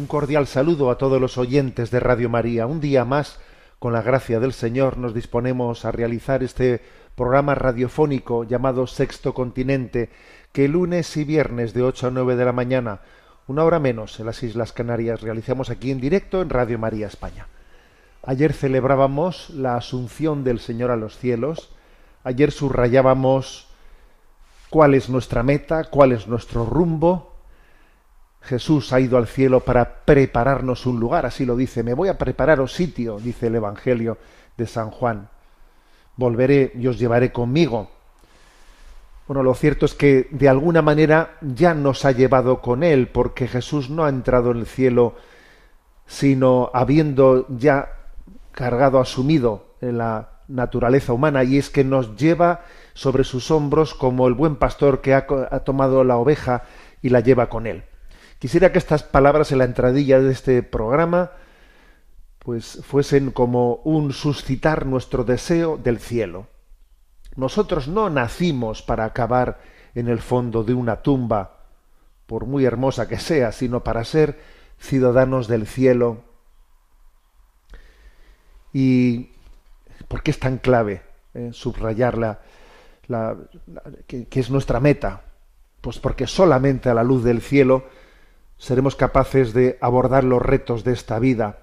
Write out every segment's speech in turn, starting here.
Un cordial saludo a todos los oyentes de Radio María. Un día más, con la gracia del Señor, nos disponemos a realizar este programa radiofónico llamado Sexto Continente, que lunes y viernes de 8 a 9 de la mañana, una hora menos en las Islas Canarias, realizamos aquí en directo en Radio María España. Ayer celebrábamos la asunción del Señor a los cielos, ayer subrayábamos cuál es nuestra meta, cuál es nuestro rumbo, Jesús ha ido al cielo para prepararnos un lugar, así lo dice, me voy a prepararos sitio, dice el Evangelio de San Juan. Volveré y os llevaré conmigo. Bueno, lo cierto es que de alguna manera ya nos ha llevado con él, porque Jesús no ha entrado en el cielo sino habiendo ya cargado, asumido en la naturaleza humana, y es que nos lleva sobre sus hombros como el buen pastor que ha, tomado la oveja y la lleva con él. Quisiera que estas palabras en la entradilla de este programa pues fuesen como un suscitar nuestro deseo del cielo. Nosotros no nacimos para acabar en el fondo de una tumba, por muy hermosa que sea, sino para ser ciudadanos del cielo. ¿Y por qué es tan clave eh, subrayar la, que es nuestra meta? Pues porque solamente a la luz del cielo seremos capaces de abordar los retos de esta vida.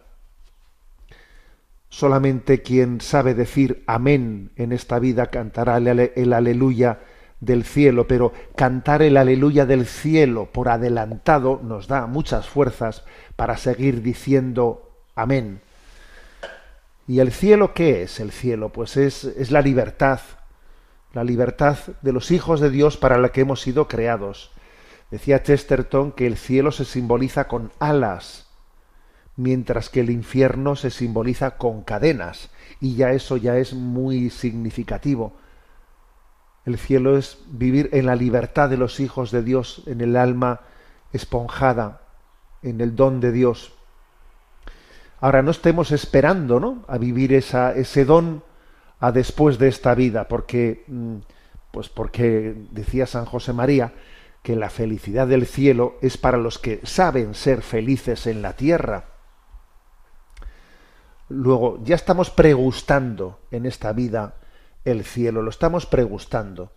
Solamente quien sabe decir amén en esta vida cantará el, ale- el aleluya del cielo, pero cantar el aleluya del cielo por adelantado nos da muchas fuerzas para seguir diciendo amén. ¿Y el cielo qué es? El cielo, pues es, es la libertad, la libertad de los hijos de Dios para la que hemos sido creados. Decía Chesterton que el cielo se simboliza con alas, mientras que el infierno se simboliza con cadenas, y ya eso ya es muy significativo. El cielo es vivir en la libertad de los hijos de Dios, en el alma esponjada, en el don de Dios. Ahora no estemos esperando, ¿no? A vivir esa, ese don a después de esta vida, porque, mm, pues porque decía San José María que la felicidad del cielo es para los que saben ser felices en la tierra. Luego, ya estamos pregustando en esta vida el cielo, lo estamos pregustando.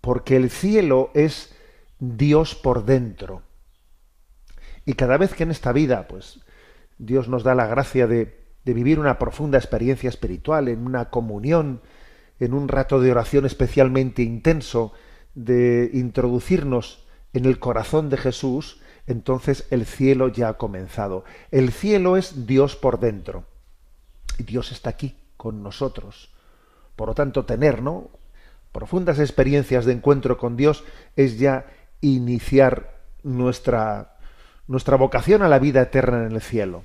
Porque el cielo es Dios por dentro. Y cada vez que en esta vida, pues, Dios nos da la gracia de, de vivir una profunda experiencia espiritual, en una comunión, en un rato de oración especialmente intenso, de introducirnos en el corazón de Jesús, entonces el cielo ya ha comenzado. El cielo es Dios por dentro. Y Dios está aquí con nosotros. Por lo tanto, tener ¿no? profundas experiencias de encuentro con Dios es ya iniciar nuestra, nuestra vocación a la vida eterna en el cielo.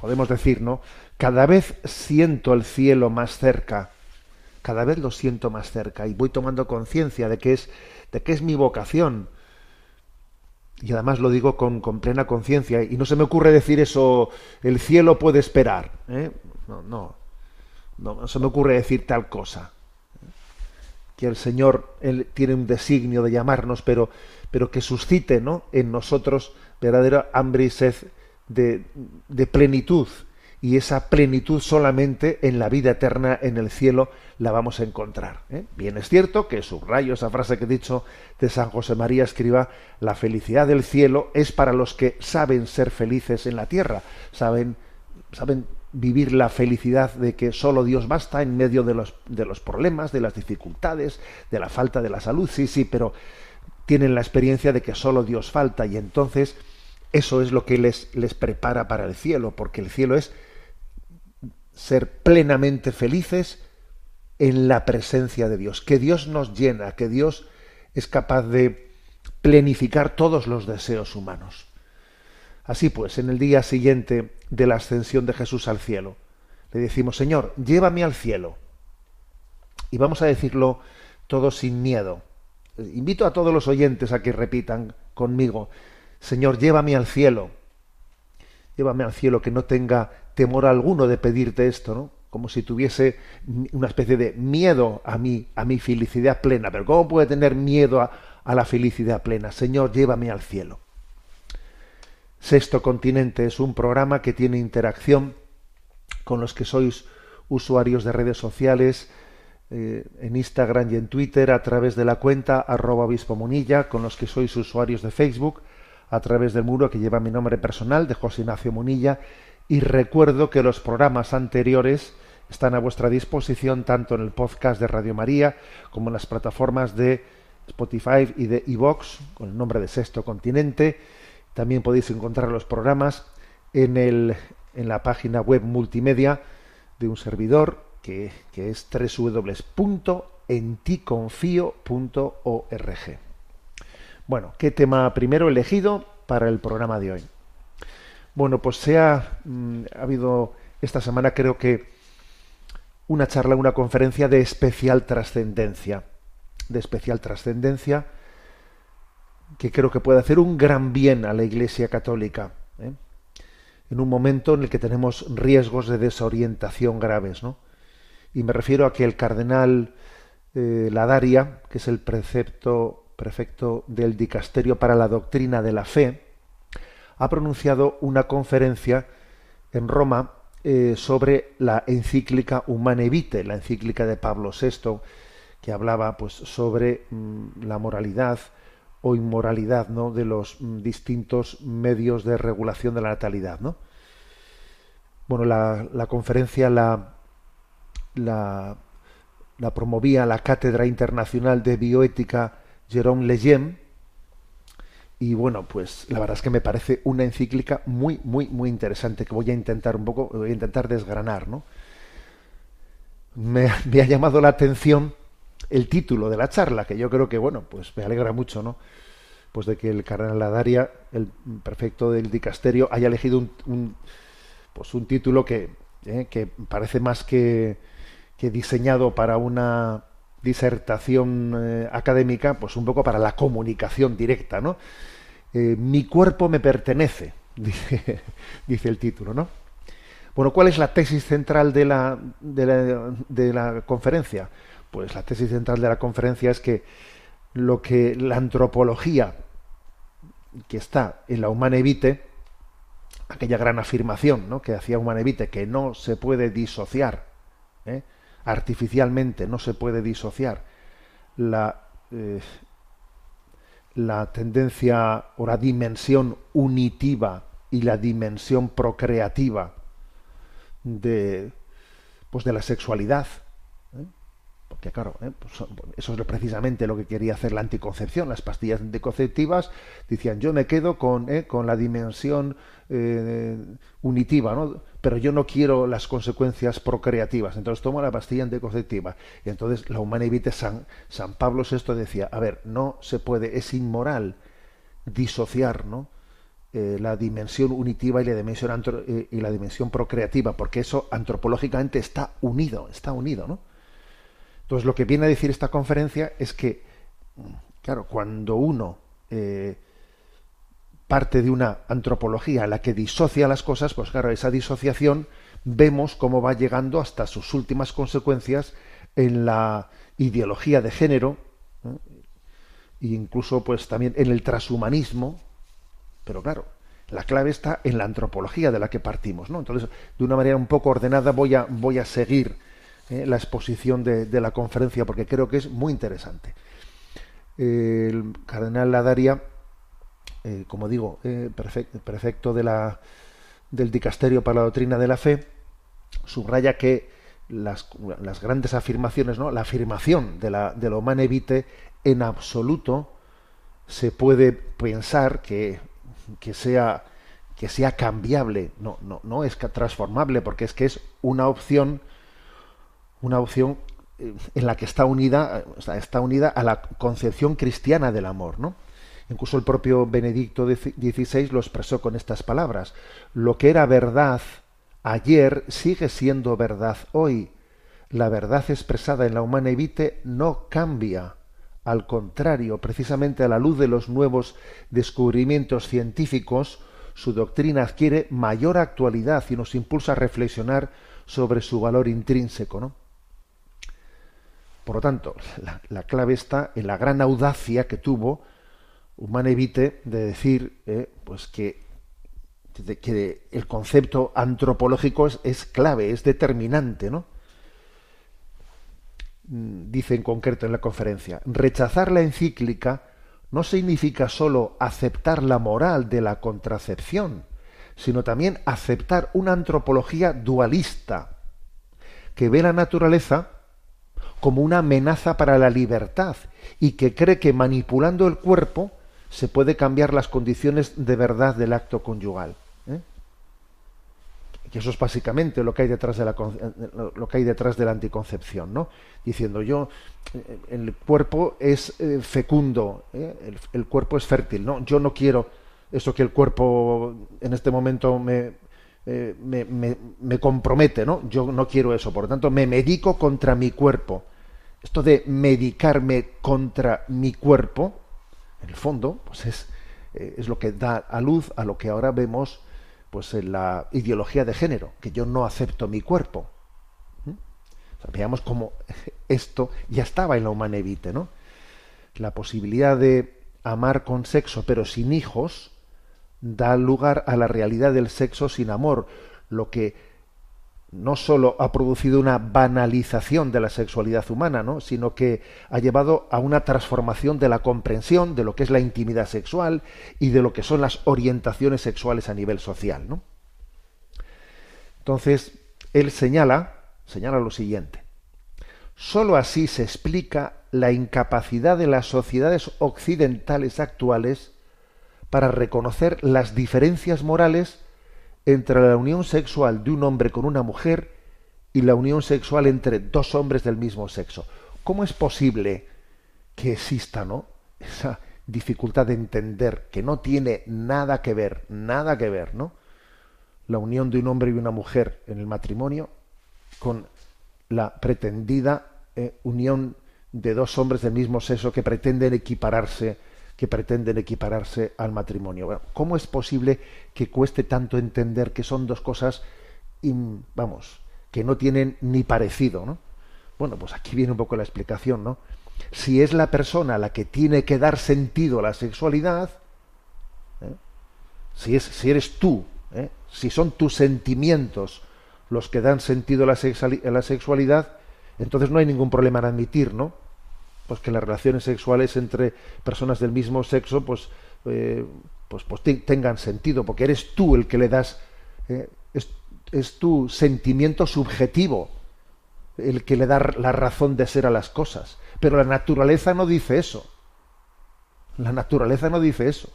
Podemos decir, ¿no? Cada vez siento el cielo más cerca, cada vez lo siento más cerca y voy tomando conciencia de que es de que es mi vocación. Y además lo digo con, con plena conciencia. Y no se me ocurre decir eso, el cielo puede esperar. ¿eh? No, no, no, no se me ocurre decir tal cosa. Que el Señor él tiene un designio de llamarnos, pero, pero que suscite ¿no? en nosotros verdadera hambre y sed de, de plenitud. Y esa plenitud solamente en la vida eterna, en el cielo, la vamos a encontrar. ¿eh? Bien, es cierto que subrayo esa frase que he dicho de San José María escriba, la felicidad del cielo es para los que saben ser felices en la tierra, saben, saben vivir la felicidad de que solo Dios basta en medio de los, de los problemas, de las dificultades, de la falta de la salud, sí, sí, pero tienen la experiencia de que solo Dios falta y entonces eso es lo que les, les prepara para el cielo, porque el cielo es ser plenamente felices en la presencia de Dios, que Dios nos llena, que Dios es capaz de plenificar todos los deseos humanos. Así pues, en el día siguiente de la ascensión de Jesús al cielo, le decimos, Señor, llévame al cielo. Y vamos a decirlo todos sin miedo. Invito a todos los oyentes a que repitan conmigo, Señor, llévame al cielo. Llévame al cielo, que no tenga temor alguno de pedirte esto, ¿no? Como si tuviese una especie de miedo a mí, a mi felicidad plena. Pero ¿cómo puede tener miedo a, la felicidad plena? Señor, llévame al cielo. Sexto Continente es un programa que tiene interacción con los que sois usuarios de redes sociales, eh, en Instagram y en Twitter a través de la cuenta arroba obispo munilla, con los que sois usuarios de Facebook a través del muro que lleva mi nombre personal de José Ignacio Munilla y recuerdo que los programas anteriores están a vuestra disposición tanto en el podcast de Radio María como en las plataformas de Spotify y de Evox con el nombre de Sexto Continente. También podéis encontrar los programas en, el, en la página web multimedia de un servidor que, que es www.enticonfio.org. Bueno, ¿qué tema primero elegido para el programa de hoy? Bueno, pues se ha, mm, ha habido esta semana creo que una charla, una conferencia de especial trascendencia, de especial trascendencia que creo que puede hacer un gran bien a la Iglesia Católica, ¿eh? en un momento en el que tenemos riesgos de desorientación graves, ¿no? Y me refiero a que el cardenal eh, Ladaria, que es el precepto, prefecto del Dicasterio para la Doctrina de la Fe, ha pronunciado una conferencia en Roma eh, sobre la encíclica Humane Vitae, la encíclica de Pablo VI, que hablaba pues sobre mm, la moralidad o inmoralidad ¿no? de los mm, distintos medios de regulación de la natalidad. ¿no? Bueno, la, conferencia la, la, la, promovía la Cátedra Internacional de Bioética Jérôme Lejeune, y bueno, pues la verdad es que me parece una encíclica muy, muy, muy interesante que voy a intentar un poco, voy a intentar desgranar, ¿no? Me, ha llamado la atención el título de la charla, que yo creo que, bueno, pues me alegra mucho, ¿no? Pues de que el cardenal Ladaria, el prefecto del dicasterio, haya elegido un, un pues un título que, eh, que parece más que, que diseñado para una disertación eh, académica, pues un poco para la comunicación directa, ¿no? Eh, mi cuerpo me pertenece, dice, dice, el título, ¿no? Bueno, ¿cuál es la tesis central de la, de la, de la conferencia? Pues la tesis central de la conferencia es que lo que la antropología que está en la Humanevite, aquella gran afirmación ¿no? que hacía Humanevite, que no se puede disociar, ¿eh? Artificialmente no se puede disociar la, eh, la tendencia o la dimensión unitiva y la dimensión procreativa de, pues de la sexualidad. Porque claro, ¿eh? pues eso es precisamente lo que quería hacer la anticoncepción. Las pastillas anticonceptivas decían, yo me quedo con, ¿eh? con la dimensión eh, unitiva, ¿no? pero yo no quiero las consecuencias procreativas. Entonces tomo la pastilla anticonceptiva. Y entonces la humana evite San, Pablo VI decía, a ver, no se puede, es inmoral disociar, ¿no? Eh, la dimensión unitiva y la dimensión antro, y la dimensión procreativa, porque eso antropológicamente está unido, está unido, ¿no? Entonces lo que viene a decir esta conferencia es que, claro, cuando uno eh, parte de una antropología en la que disocia las cosas, pues claro, esa disociación vemos cómo va llegando hasta sus últimas consecuencias en la ideología de género, ¿eh? e incluso pues también en el transhumanismo, pero claro, la clave está en la antropología de la que partimos, ¿no? Entonces, de una manera un poco ordenada a, voy a seguir ¿eh? la exposición de, la conferencia porque creo que es muy interesante. El cardenal Ladaria eh, como digo, eh, prefecto de la, del Dicasterio para la Doctrina de la Fe, subraya que las, las grandes afirmaciones, ¿no? la afirmación de la, de lo humane vitae en absoluto se puede pensar que, que sea que sea cambiable, no, no, no es transformable, porque es que es una opción, una opción eh, en la que está unida, está unida a la concepción cristiana del amor, ¿no? Incluso el propio Benedicto XVI lo expresó con estas palabras: lo que era verdad ayer sigue siendo verdad hoy. La verdad expresada en la humana evite no cambia. Al contrario, precisamente a la luz de los nuevos descubrimientos científicos, su doctrina adquiere mayor actualidad y nos impulsa a reflexionar sobre su valor intrínseco. ¿no? Por lo tanto, la, clave está en la gran audacia que tuvo Humanevite de decir eh, pues que, que, el concepto antropológico es, es, clave, es determinante, ¿no? Mm, dice en concreto en la conferencia, rechazar la encíclica no significa sólo aceptar la moral de la contracepción, sino también aceptar una antropología dualista, que ve la naturaleza como una amenaza para la libertad y que cree que manipulando el cuerpo se puede cambiar las condiciones de verdad del acto conyugal. ¿eh? Y eso es básicamente lo que hay detrás de la, lo que hay detrás de la anticoncepción, ¿no? Diciendo yo, eh, el cuerpo es eh, fecundo, ¿eh? el, cuerpo es fértil, ¿no? Yo no quiero eso que el cuerpo en este momento me, me, me, compromete, ¿no? Yo no quiero eso, por lo tanto me medico contra mi cuerpo. Esto de medicarme contra mi cuerpo, en el fondo, pues es, es lo que da a luz a lo que ahora vemos pues en la ideología de género, que yo no acepto mi cuerpo. ¿Mm? veamos cómo esto ya estaba en la humanevite, ¿no? La posibilidad de amar con sexo pero sin hijos da lugar a la realidad del sexo sin amor, lo que no solo ha producido una banalización de la sexualidad humana, ¿no? sino que ha llevado a una transformación de la comprensión de lo que es la intimidad sexual y de lo que son las orientaciones sexuales a nivel social. ¿no? Entonces, él señala, señala lo siguiente. Sólo así se explica la incapacidad de las sociedades occidentales actuales para reconocer las diferencias morales entre la unión sexual de un hombre con una mujer y la unión sexual entre dos hombres del mismo sexo. ¿Cómo es posible que exista, ¿no? Esa dificultad de entender que no tiene nada que ver, nada que ver, ¿no? La unión de un hombre y una mujer en el matrimonio con la pretendida eh, unión de dos hombres del mismo sexo que pretenden equipararse que pretenden equipararse al matrimonio. ¿Cómo es posible que cueste tanto entender que son dos cosas, vamos, que no tienen ni parecido, ¿no? Bueno, pues aquí viene un poco la explicación, ¿no? Si es la persona la que tiene que dar sentido a la sexualidad, ¿eh? si, es, si eres tú, ¿eh? si son tus sentimientos los que dan sentido a la, a la sexualidad, entonces no hay ningún problema en admitir, ¿no? Pues que las relaciones sexuales entre personas del mismo sexo pues eh, pues, pues tengan sentido porque eres tú el que le das eh, es, tu sentimiento subjetivo el que le da la razón de ser a las cosas. Pero la naturaleza no dice eso. La naturaleza no dice eso.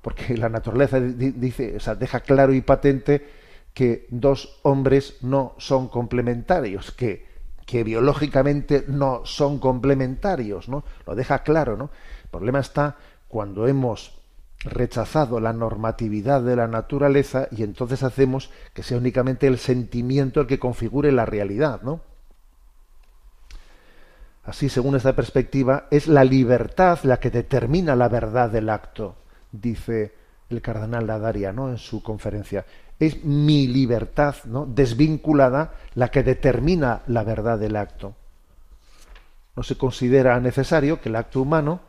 Porque la naturaleza dice o sea, deja claro y patente que dos hombres no son complementarios que que biológicamente no son complementarios, ¿no? Lo deja claro, ¿no? El problema está cuando hemos rechazado la normatividad de la naturaleza y entonces hacemos que sea únicamente el sentimiento el que configure la realidad, ¿no? Así, según esta perspectiva, es la libertad la que determina la verdad del acto, dice el cardenal Ladaria, ¿no? en su conferencia es mi libertad ¿no? desvinculada la que determina la verdad del acto. No se considera necesario que el acto humano,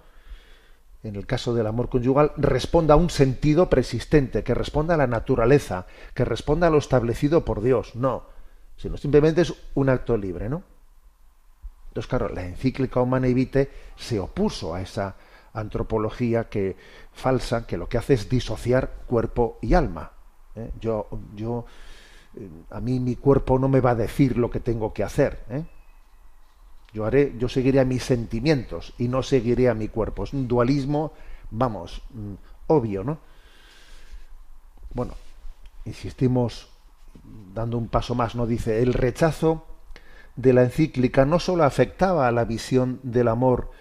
en el caso del amor conyugal, responda a un sentido persistente, que responda a la naturaleza, que responda a lo establecido por Dios. No, sino simplemente es un acto libre, ¿no? Entonces, claro, la encíclica Humana Vitae se opuso a esa antropología que falsa, que lo que hace es disociar cuerpo y alma. ¿Eh? Yo, yo, eh, a mí mi cuerpo no me va a decir lo que tengo que hacer. ¿eh? Yo haré, yo seguiré a mis sentimientos y no seguiré a mi cuerpo. Es un dualismo, vamos, mm, obvio, ¿no? Bueno, insistimos dando un paso más, ¿no? Dice, el rechazo de la encíclica no solo afectaba a la visión del amor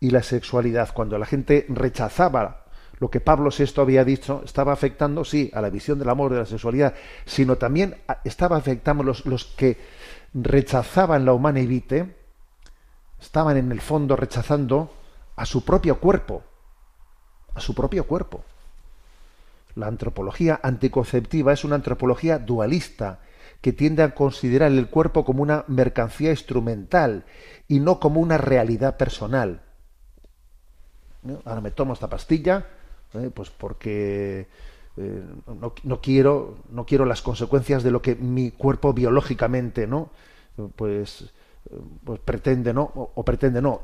y la sexualidad, cuando la gente rechazaba lo que Pablo VI había dicho, estaba afectando, sí, a la visión del amor de la sexualidad, sino también estaba afectando los, los que rechazaban la humana evite, estaban en el fondo rechazando a su propio cuerpo, a su propio cuerpo. La antropología anticonceptiva es una antropología dualista que tiende a considerar el cuerpo como una mercancía instrumental y no como una realidad personal. Ahora me tomo esta pastilla, ¿eh? pues porque eh, no, no, quiero no quiero las consecuencias de lo que mi cuerpo biológicamente no pues, pues pretende no o, pretende no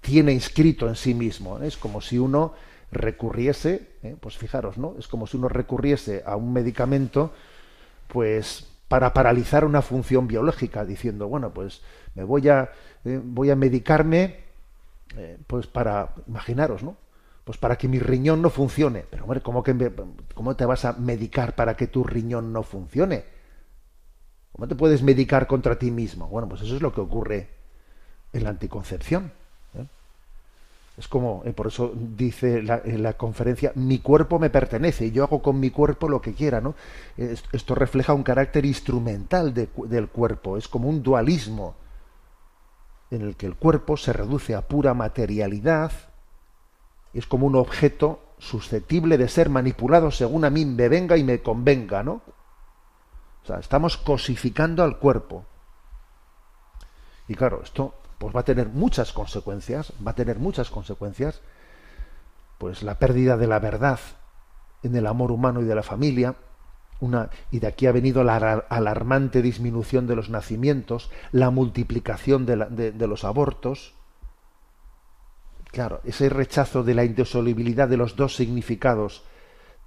tiene inscrito en sí mismo es como si uno recurriese ¿eh? pues fijaros no es como si uno recurriese a un medicamento pues para paralizar una función biológica diciendo bueno pues me voy a voy a medicarme pues para imaginaros no pues para que mi riñón no funcione. Pero hombre, ¿cómo, que ¿cómo te vas a medicar para que tu riñón no funcione? ¿Cómo te puedes medicar contra ti mismo? Bueno, pues eso es lo que ocurre en la anticoncepción. ¿eh? Es como, eh, por eso dice la, en la conferencia, mi cuerpo me pertenece y yo hago con mi cuerpo lo que quiera, ¿no? Esto refleja un carácter instrumental de, del cuerpo, es como un dualismo en el que el cuerpo se reduce a pura materialidad, es como un objeto susceptible de ser manipulado según a mí me venga y me convenga, ¿no? O sea, estamos cosificando al cuerpo. Y claro, esto pues va a tener muchas consecuencias, va a tener muchas consecuencias, pues la pérdida de la verdad en el amor humano y de la familia, una, y de aquí ha venido la alarmante disminución de los nacimientos, la multiplicación de, de los abortos, Claro, ese rechazo de la indisolubilidad de los dos significados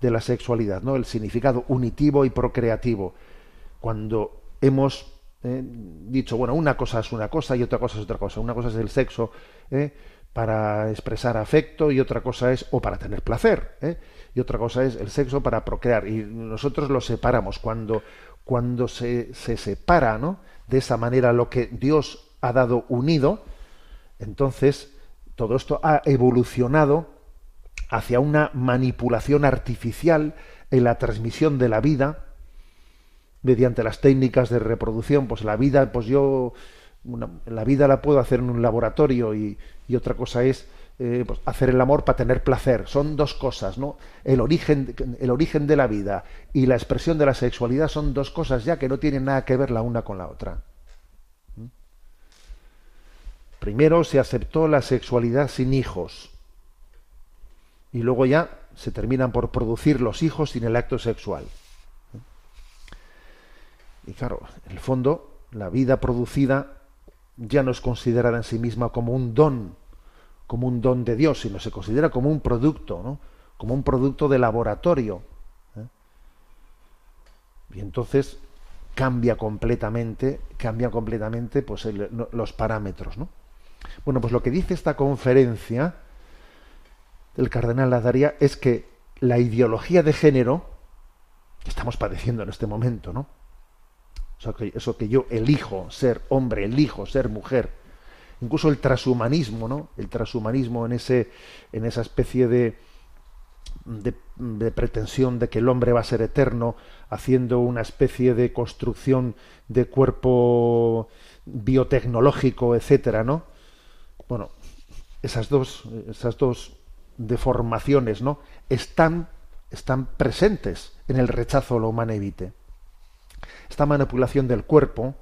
de la sexualidad, ¿no? El significado unitivo y procreativo. Cuando hemos eh, dicho, bueno, una cosa es una cosa y otra cosa es otra cosa. Una cosa es el sexo eh, para expresar afecto y otra cosa es, o para tener placer, eh, y otra cosa es el sexo para procrear. Y nosotros lo separamos. Cuando, cuando se, se separa, ¿no? De esa manera lo que Dios ha dado unido, entonces todo esto ha evolucionado hacia una manipulación artificial en la transmisión de la vida mediante las técnicas de reproducción. Pues la vida, pues yo, la vida la puedo hacer en un laboratorio y, y otra cosa es eh, pues hacer el amor para tener placer. Son dos cosas, ¿no? El origen, el origen de la vida y la expresión de la sexualidad son dos cosas ya que no tienen nada que ver la una con la otra. Primero se aceptó la sexualidad sin hijos y luego ya se terminan por producir los hijos sin el acto sexual. Y claro, en el fondo, la vida producida ya no es considerada en sí misma como un don, como un don de Dios, sino se considera como un producto, ¿no? como un producto de laboratorio. ¿eh? Y entonces cambia completamente, cambia completamente pues, los parámetros, ¿no? Bueno, pues lo que dice esta conferencia del cardenal Ladaria es que la ideología de género que estamos padeciendo en este momento, ¿no? Eso que, eso que yo elijo ser hombre, elijo ser mujer, incluso el transhumanismo, ¿no? El transhumanismo en ese, en esa especie de, de, de, pretensión de que el hombre va a ser eterno, haciendo una especie de construcción de cuerpo biotecnológico, etcétera, ¿no? Bueno, esas dos, esas dos deformaciones, ¿no? Están, están presentes en el rechazo a lo humano evite. Esta manipulación del cuerpo,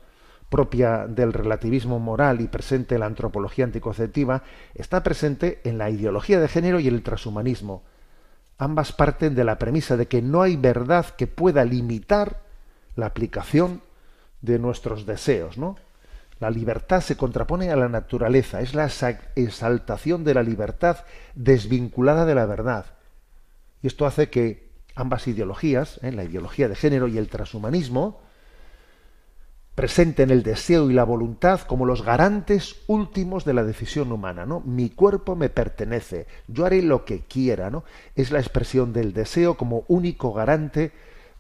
propia del relativismo moral y presente en la antropología anticonceptiva, está presente en la ideología de género y el transhumanismo. Ambas parten de la premisa de que no hay verdad que pueda limitar la aplicación de nuestros deseos, ¿no? La libertad se contrapone a la naturaleza, es la exaltación de la libertad desvinculada de la verdad. Y esto hace que ambas ideologías, ¿eh? la ideología de género y el transhumanismo, presenten el deseo y la voluntad como los garantes últimos de la decisión humana, ¿no? Mi cuerpo me pertenece, yo haré lo que quiera, ¿no? Es la expresión del deseo como único garante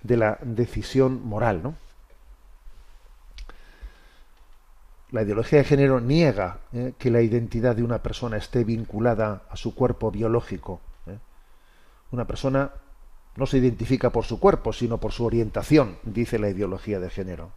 de la decisión moral, ¿no? La ideología de género niega ¿eh? que la identidad de una persona esté vinculada a su cuerpo biológico. ¿eh? Una persona no se identifica por su cuerpo, sino por su orientación, dice la ideología de género.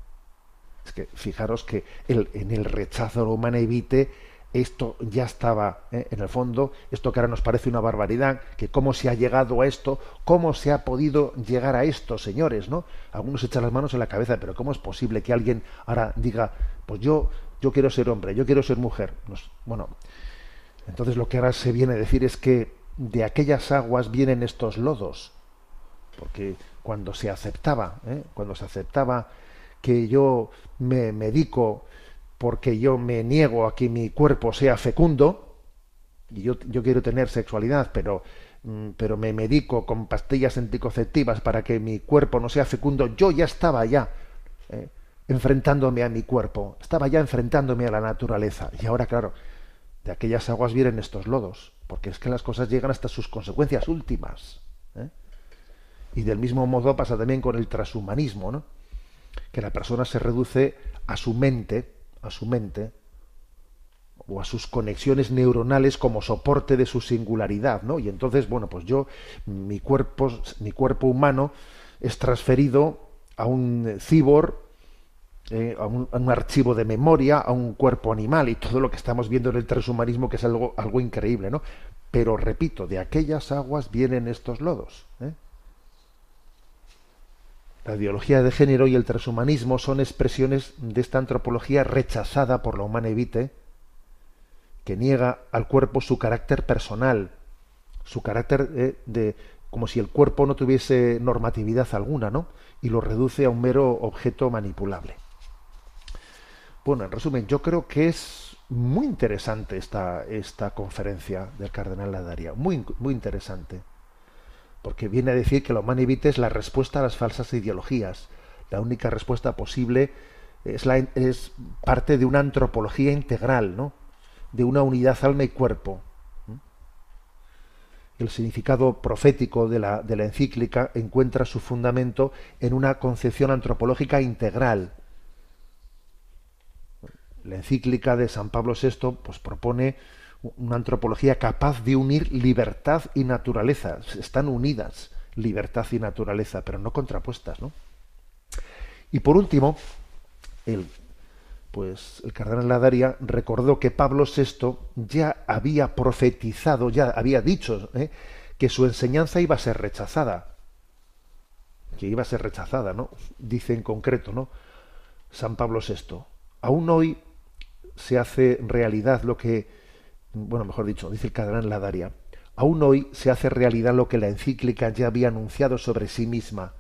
Es que fijaros que en el rechazo a humana evite esto ya estaba ¿eh? en el fondo, esto que ahora nos parece una barbaridad, que cómo se ha llegado a esto, cómo se ha podido llegar a esto, señores, ¿no? Algunos echan las manos en la cabeza, pero ¿cómo es posible que alguien ahora diga, pues yo, yo quiero ser hombre, yo quiero ser mujer? Bueno, entonces lo que ahora se viene a decir es que de aquellas aguas vienen estos lodos, porque cuando se aceptaba, ¿eh? cuando se aceptaba que yo me medico porque yo me niego a que mi cuerpo sea fecundo, y yo, yo quiero tener sexualidad, pero, mm, pero me medico con pastillas anticonceptivas para que mi cuerpo no sea fecundo, yo ya estaba ya enfrentándome a mi cuerpo, estaba ya enfrentándome a la naturaleza. Y ahora, claro, de aquellas aguas vienen estos lodos, porque es que las cosas llegan hasta sus consecuencias últimas. ¿eh? Y del mismo modo pasa también con el transhumanismo, ¿no? que la persona se reduce a su mente, a su mente, o a sus conexiones neuronales como soporte de su singularidad, ¿no? Y entonces, bueno, pues yo, mi cuerpo, mi cuerpo humano es transferido a un cibor, eh, a, un, archivo de memoria, a un cuerpo animal y todo lo que estamos viendo en el transhumanismo que es algo, algo increíble, ¿no? Pero repito, de aquellas aguas vienen estos lodos. ¿eh? La ideología de género y el transhumanismo son expresiones de esta antropología rechazada por la humana evite, que niega al cuerpo su carácter personal, su carácter eh, de como si el cuerpo no tuviese normatividad alguna, ¿no? Y lo reduce a un mero objeto manipulable. Bueno, en resumen, yo creo que es muy interesante esta, esta conferencia del cardenal Ladaria, muy, muy interesante porque viene a decir que la evite es la respuesta a las falsas ideologías. La única respuesta posible es, la, es parte de una antropología integral, ¿no? de una unidad alma y cuerpo. El significado profético de la, de la encíclica encuentra su fundamento en una concepción antropológica integral. La encíclica de San Pablo VI pues, propone una antropología capaz de unir libertad y naturaleza. Están unidas libertad y naturaleza, pero no contrapuestas, ¿no? Y por último, el, pues, el cardenal Ladaria recordó que Pablo VI ya había profetizado, ya había dicho ¿eh? que su enseñanza iba a ser rechazada. Que iba a ser rechazada, ¿no? Dice en concreto, ¿no? San Pablo VI. Aún hoy se hace realidad lo que bueno, mejor dicho, dice el cardenal Ladaria, aún hoy se hace realidad lo que la encíclica ya había anunciado sobre sí misma.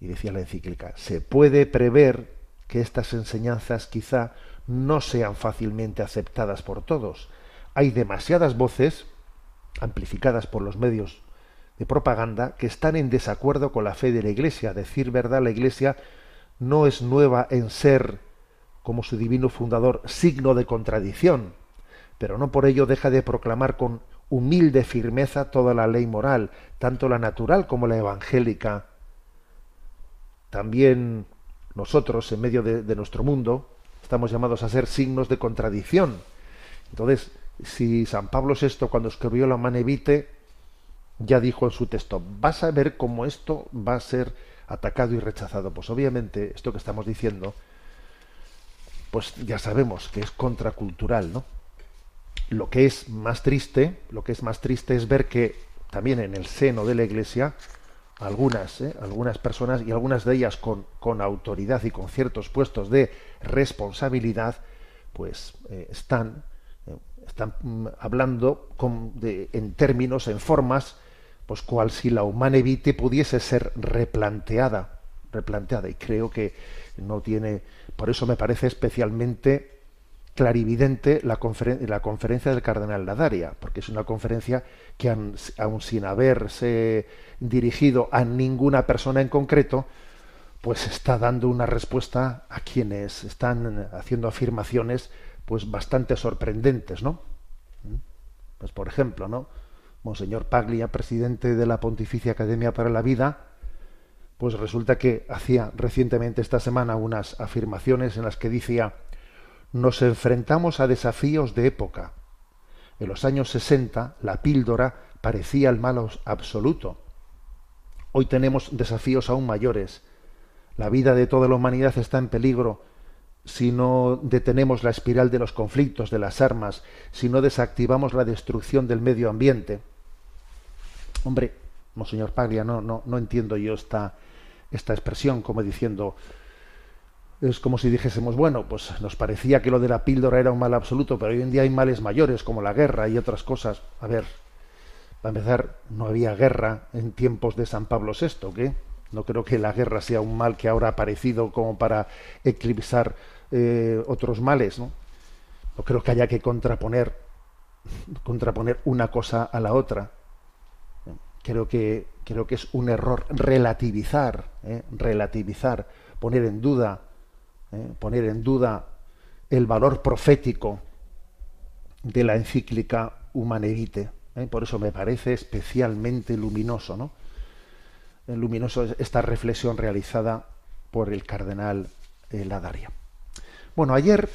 Y decía la encíclica, se puede prever que estas enseñanzas quizá no sean fácilmente aceptadas por todos. Hay demasiadas voces, amplificadas por los medios de propaganda, que están en desacuerdo con la fe de la Iglesia. Decir verdad, la Iglesia no es nueva en ser, como su divino fundador, signo de contradicción pero no por ello deja de proclamar con humilde firmeza toda la ley moral, tanto la natural como la evangélica. También nosotros, en medio de, nuestro mundo, estamos llamados a ser signos de contradicción. Entonces, si San Pablo VI, cuando escribió la Manevite, ya dijo en su texto, vas a ver cómo esto va a ser atacado y rechazado. Pues obviamente, esto que estamos diciendo, pues ya sabemos que es contracultural, ¿no? lo que es más triste, lo que es más triste es ver que también en el seno de la Iglesia algunas, ¿eh? algunas personas y algunas de ellas con, autoridad y con ciertos puestos de responsabilidad, pues eh, están, eh, están mm, hablando con, de, en términos, en formas, pues cual si la humana evite pudiese ser replanteada, replanteada y creo que no tiene, por eso me parece especialmente clarividente la, conferen la, conferencia del cardenal Ladaria, porque es una conferencia que aun sin haberse dirigido a ninguna persona en concreto, pues está dando una respuesta a quienes están haciendo afirmaciones pues bastante sorprendentes, ¿no? ¿Mm? Pues por ejemplo, ¿no? Monseñor Paglia, presidente de la Pontificia Academia para la Vida, pues resulta que hacía recientemente esta semana unas afirmaciones en las que decía nos enfrentamos a desafíos de época. En los años 60 la píldora parecía el mal absoluto. Hoy tenemos desafíos aún mayores. La vida de toda la humanidad está en peligro si no detenemos la espiral de los conflictos, de las armas, si no desactivamos la destrucción del medio ambiente. Hombre, Monseñor Paglia, no, no, no entiendo yo esta, esta expresión como diciendo, es como si dijésemos, bueno, pues nos parecía que lo de la píldora era un mal absoluto, pero hoy en día hay males mayores como la guerra y otras cosas. A ver, para empezar, no había guerra en tiempos de San Pablo VI, ¿qué? No creo que la guerra sea un mal que ahora ha aparecido como para eclipsar eh, otros males, ¿no? No creo que haya que contraponer, contraponer una cosa a la otra. Creo que, creo que es un error relativizar, ¿eh? relativizar, poner en duda, ¿eh? poner en duda el valor profético de la encíclica Humanevite. ¿eh? Por eso me parece especialmente luminoso, ¿no? luminoso esta reflexión realizada por el cardenal eh, Ladaria. Bueno, ayer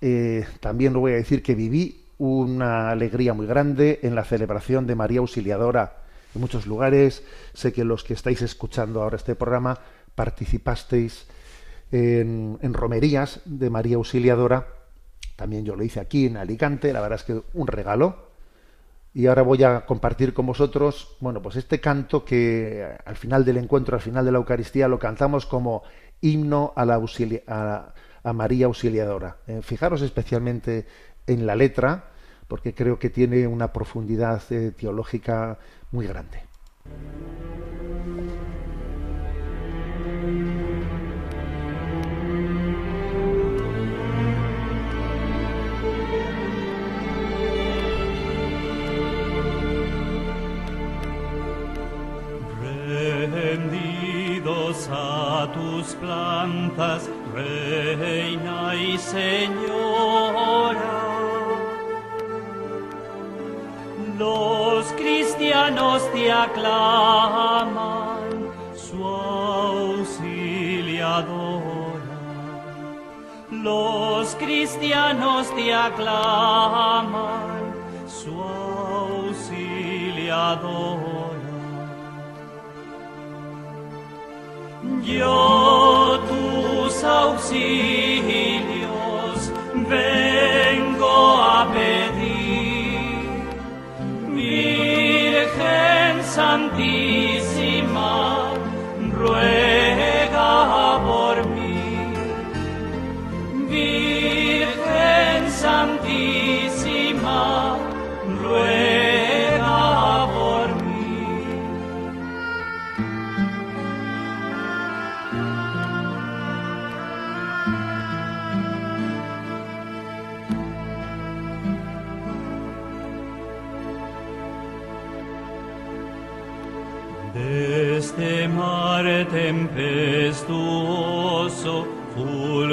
eh, también lo voy a decir que viví una alegría muy grande en la celebración de María Auxiliadora en muchos lugares. Sé que los que estáis escuchando ahora este programa participasteis en, en romerías de María Auxiliadora. También yo lo hice aquí en Alicante. La verdad es que un regalo y ahora voy a compartir con vosotros, bueno, pues este canto que eh, al final del encuentro, al final de la Eucaristía, lo cantamos como himno a, la María Auxiliadora. Eh, fijaros especialmente en la letra, porque creo que tiene una profundidad eh, teológica muy grande. Rendidos a tus plantas, Reina y Señora. Los cristianos te aclaman, su auxiliadora. Los cristianos te aclaman, su auxiliadora. Yo tus auxilios vengo a pedir, Virgen Santísima, ruega por mí. Virgen Santísima, ruega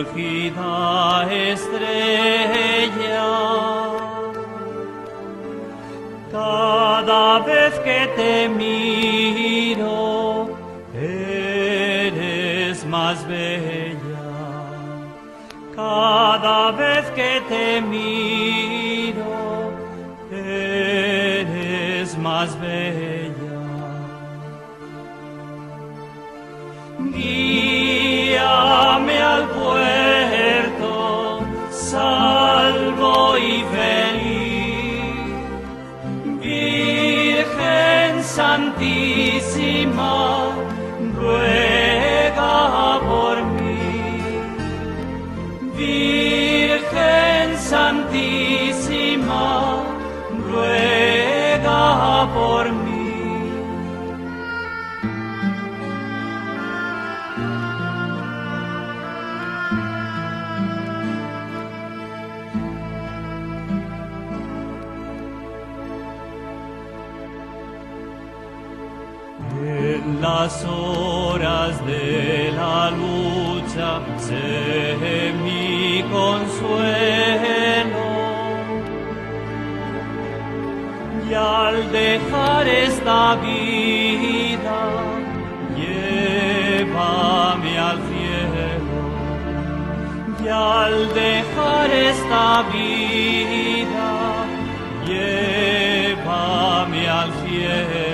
Orfidar. Santísima, dejar esta vida, llévame al cielo. Y al dejar esta vida, llévame al cielo.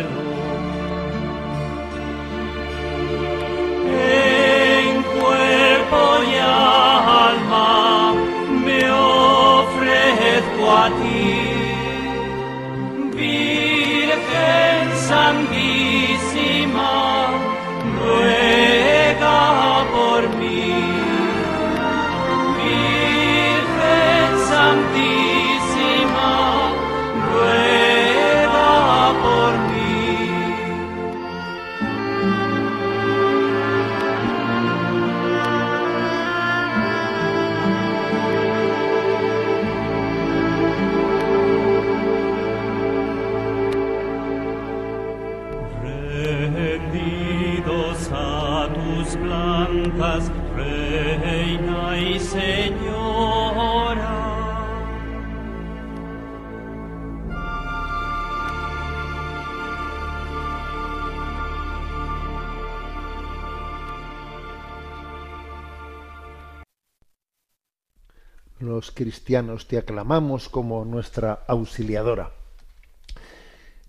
Los cristianos te aclamamos como nuestra auxiliadora.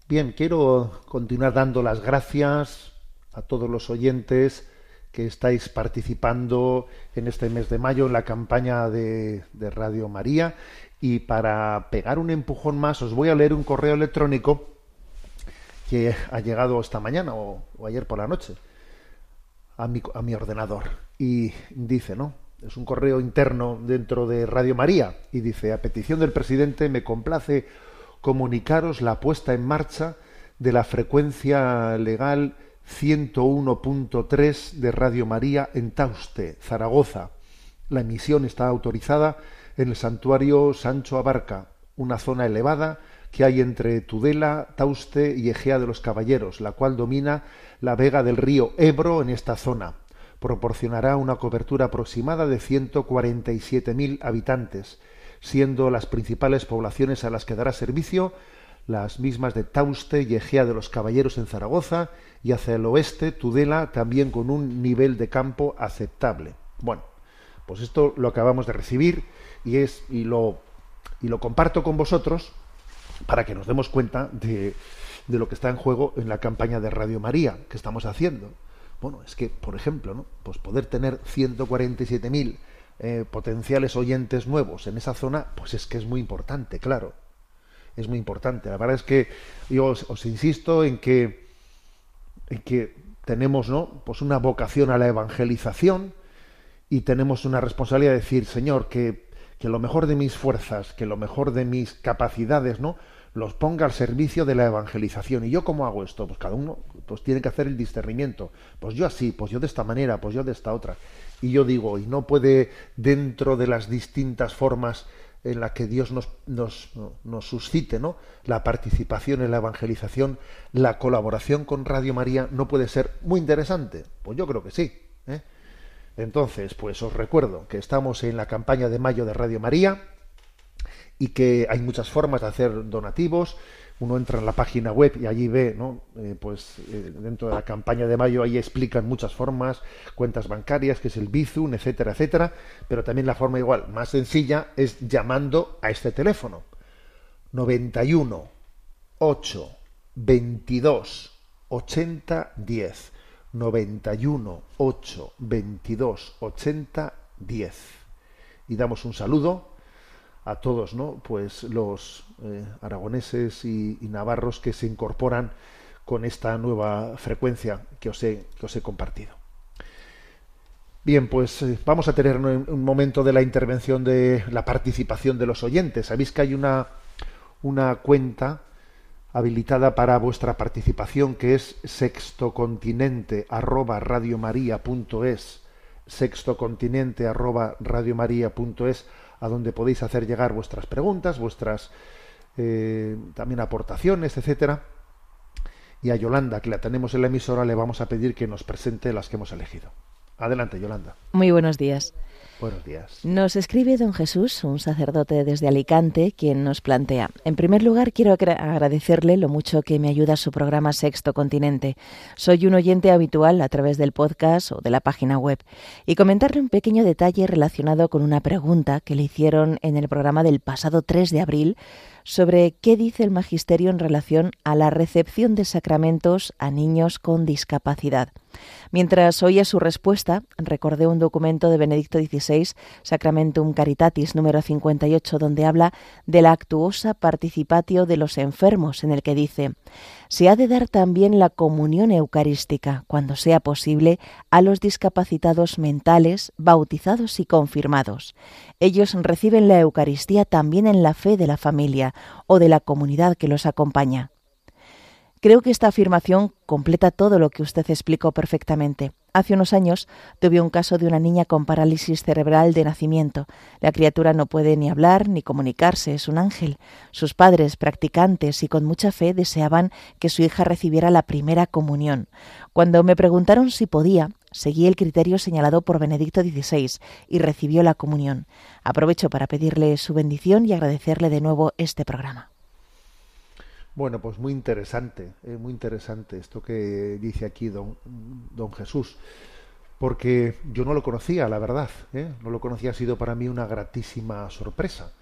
Bien, quiero continuar dando las gracias a todos los oyentes que estáis participando en este mes de mayo en la campaña de, Radio María. Y para pegar un empujón más, os voy a leer un correo electrónico que ha llegado esta mañana o, o ayer por la noche a mi, a mi ordenador. Y dice, ¿no? Es un correo interno dentro de Radio María. Y dice, a petición del presidente, me complace comunicaros la puesta en marcha de la frecuencia legal 101.3 de Radio María en Tauste, Zaragoza. La emisión está autorizada en el santuario Sancho Abarca, una zona elevada que hay entre Tudela, Tauste y Egea de los Caballeros, la cual domina la vega del río Ebro en esta zona. Proporcionará una cobertura aproximada de 147.000 habitantes, siendo las principales poblaciones a las que dará servicio las mismas de Tauste y Egea de los Caballeros en Zaragoza y hacia el oeste Tudela también con un nivel de campo aceptable. Bueno, pues esto lo acabamos de recibir y es y lo y lo comparto con vosotros para que nos demos cuenta de, de lo que está en juego en la campaña de Radio María que estamos haciendo. Bueno, es que, por ejemplo, ¿no? pues poder tener 147.000 eh, potenciales oyentes nuevos en esa zona, pues es que es muy importante, claro. Es muy importante. La verdad es que yo os, os insisto en que, en que tenemos ¿no? pues una vocación a la evangelización y tenemos una responsabilidad de decir, Señor, que, que lo mejor de mis fuerzas, que lo mejor de mis capacidades, ¿no? Los ponga al servicio de la evangelización. ¿Y yo cómo hago esto? Pues cada uno pues tiene que hacer el discernimiento. Pues yo así, pues yo de esta manera, pues yo de esta otra. Y yo digo, y no puede dentro de las distintas formas en las que Dios nos, nos, nos suscite ¿no? la participación en la evangelización, la colaboración con Radio María no puede ser muy interesante. Pues yo creo que sí. ¿eh? Entonces, pues os recuerdo que estamos en la campaña de mayo de Radio María y que hay muchas formas de hacer donativos. Uno entra en la página web y allí ve, ¿no? Eh, pues eh, dentro de la campaña de mayo ahí explican muchas formas, cuentas bancarias, que es el Bizum, etcétera, etcétera. Pero también la forma igual, más sencilla, es llamando a este teléfono. 91 8 22 80 10. 91 8 22 80 10. Y damos un saludo a todos, ¿no? Pues los eh, aragoneses y, navarros que se incorporan con esta nueva frecuencia que os he, que os he compartido. Bien, pues eh, vamos a tener un, momento de la intervención de la participación de los oyentes. Sabéis que hay una, una cuenta habilitada para vuestra participación que es sextocontinente arroba sextocontinente arroba radiomaria.es a donde podéis hacer llegar vuestras preguntas, vuestras eh, también aportaciones, etcétera. y a Yolanda, que la tenemos en la emisora, le vamos a pedir que nos presente las que hemos elegido. Adelante, Yolanda. Muy buenos días. Buenos días. Nos escribe don Jesús, un sacerdote desde Alicante, quien nos plantea, en primer lugar quiero agradecerle lo mucho que me ayuda su programa Sexto Continente. Soy un oyente habitual a través del podcast o de la página web y comentarle un pequeño detalle relacionado con una pregunta que le hicieron en el programa del pasado 3 de abril sobre qué dice el Magisterio en relación a la recepción de sacramentos a niños con discapacidad. Mientras oía su respuesta, recordé un documento de Benedicto XVI, Sacramentum Caritatis número 58, donde habla de la actuosa participatio de los enfermos, en el que dice, se ha de dar también la comunión eucarística, cuando sea posible, a los discapacitados mentales, bautizados y confirmados. Ellos reciben la Eucaristía también en la fe de la familia o de la comunidad que los acompaña. Creo que esta afirmación completa todo lo que usted explicó perfectamente. Hace unos años tuve un caso de una niña con parálisis cerebral de nacimiento. La criatura no puede ni hablar ni comunicarse, es un ángel. Sus padres, practicantes y con mucha fe, deseaban que su hija recibiera la primera comunión. Cuando me preguntaron si podía, seguí el criterio señalado por Benedicto XVI y recibió la comunión. Aprovecho para pedirle su bendición y agradecerle de nuevo este programa. Bueno, pues muy interesante, eh, muy interesante esto que dice aquí don, don Jesús, porque yo no lo conocía, la verdad, ¿eh? no lo conocía, ha sido para mí una gratísima sorpresa.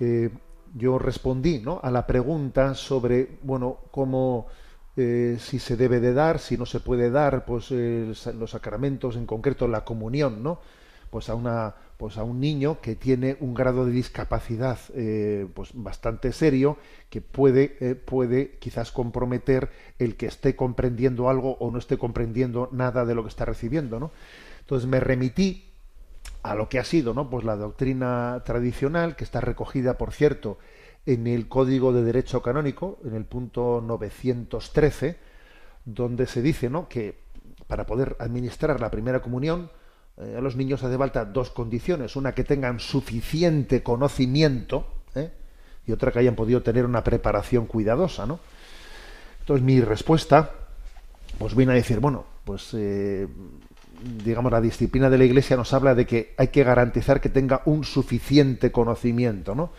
Eh, yo respondí ¿no? a la pregunta sobre, bueno, cómo, si se debe de dar, si no se puede dar, pues los sacramentos, en concreto la comunión, ¿no? Pues a una pues a un niño que tiene un grado de discapacidad eh, pues bastante serio que puede eh, puede quizás comprometer el que esté comprendiendo algo o no esté comprendiendo nada de lo que está recibiendo no entonces me remití a lo que ha sido no pues la doctrina tradicional que está recogida por cierto en el código de derecho canónico en el punto 913 donde se dice no que para poder administrar la primera comunión eh, a los niños hace falta dos condiciones. Una, que tengan suficiente conocimiento ¿eh? y otra, que hayan podido tener una preparación cuidadosa. ¿no? Entonces, mi respuesta, pues viene a decir, bueno, pues eh, digamos, la disciplina de la Iglesia nos habla de que hay que garantizar que tenga un suficiente conocimiento, ¿no?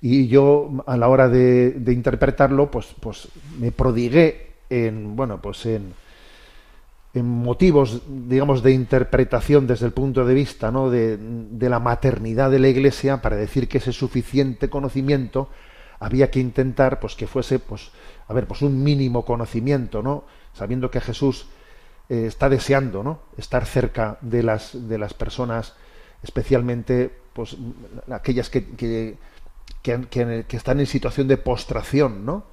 Y yo, a la hora de, de interpretarlo, pues, pues me prodigué en, bueno, pues en, motivos, digamos, de interpretación desde el punto de vista ¿no? de, la maternidad de la Iglesia para decir que ese suficiente conocimiento había que intentar pues que fuese pues a ver pues un mínimo conocimiento no sabiendo que Jesús eh, está deseando no estar cerca de las de las personas especialmente pues aquellas que, que, que están en situación de postración no